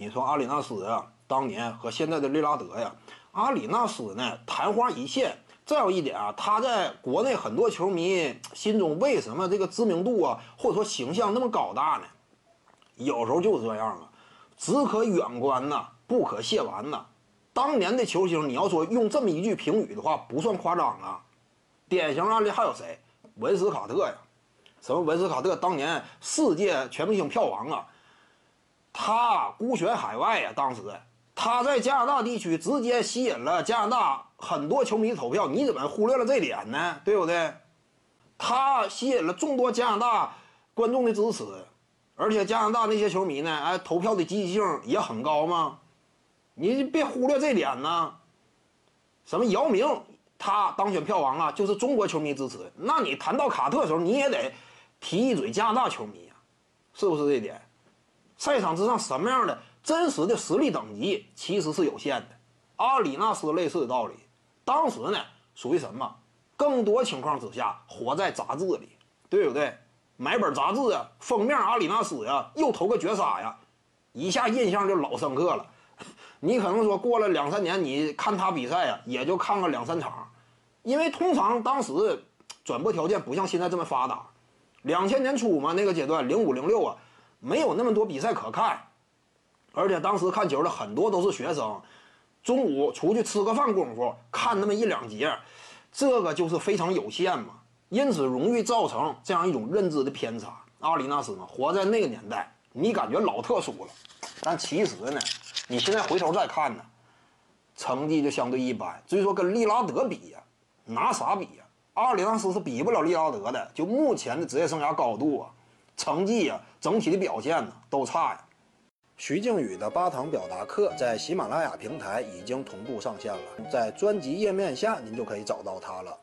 你说阿里纳斯啊，当年和现在的利拉德呀，阿里纳斯呢昙花一现。再有一点啊，他在国内很多球迷心中为什么这个知名度啊，或者说形象那么高大呢？有时候就是这样啊，只可远观呐，不可亵玩呐。当年的球星，你要说用这么一句评语的话，不算夸张啊。典型案例还有谁？文斯卡特呀，什么文斯卡特当年世界全明星票王啊，他孤悬海外呀，当时。他在加拿大地区直接吸引了加拿大很多球迷投票，你怎么忽略了这点呢？对不对？他吸引了众多加拿大观众的支持，而且加拿大那些球迷呢，哎，投票的积极性也很高嘛。你别忽略这点呢。什么姚明他当选票王啊，就是中国球迷支持。那你谈到卡特的时候，你也得提一嘴加拿大球迷呀，是不是这点？赛场之上什么样的？真实的实力等级其实是有限的，阿里纳斯类似的道理。当时呢，属于什么？更多情况之下，活在杂志里，对不对？买本杂志啊，封面阿里纳斯呀，又投个绝杀呀，一下印象就老深刻了。你可能说过了两三年，你看他比赛呀，也就看个两三场，因为通常当时转播条件不像现在这么发达。两千年初嘛，那个阶段，零五零六啊，没有那么多比赛可看。而且当时看球的很多都是学生，中午出去吃个饭功夫看那么一两节，这个就是非常有限嘛，因此容易造成这样一种认知的偏差。阿里纳斯呢，活在那个年代，你感觉老特殊了，但其实呢，你现在回头再看呢，成绩就相对一般。至于说跟利拉德比呀，拿啥比呀？阿里纳斯是比不了利拉德的，就目前的职业生涯高度啊，成绩呀，整体的表现呢都差呀。徐静宇的八堂表达课在喜马拉雅平台已经同步上线了，在专辑页面下您就可以找到它了。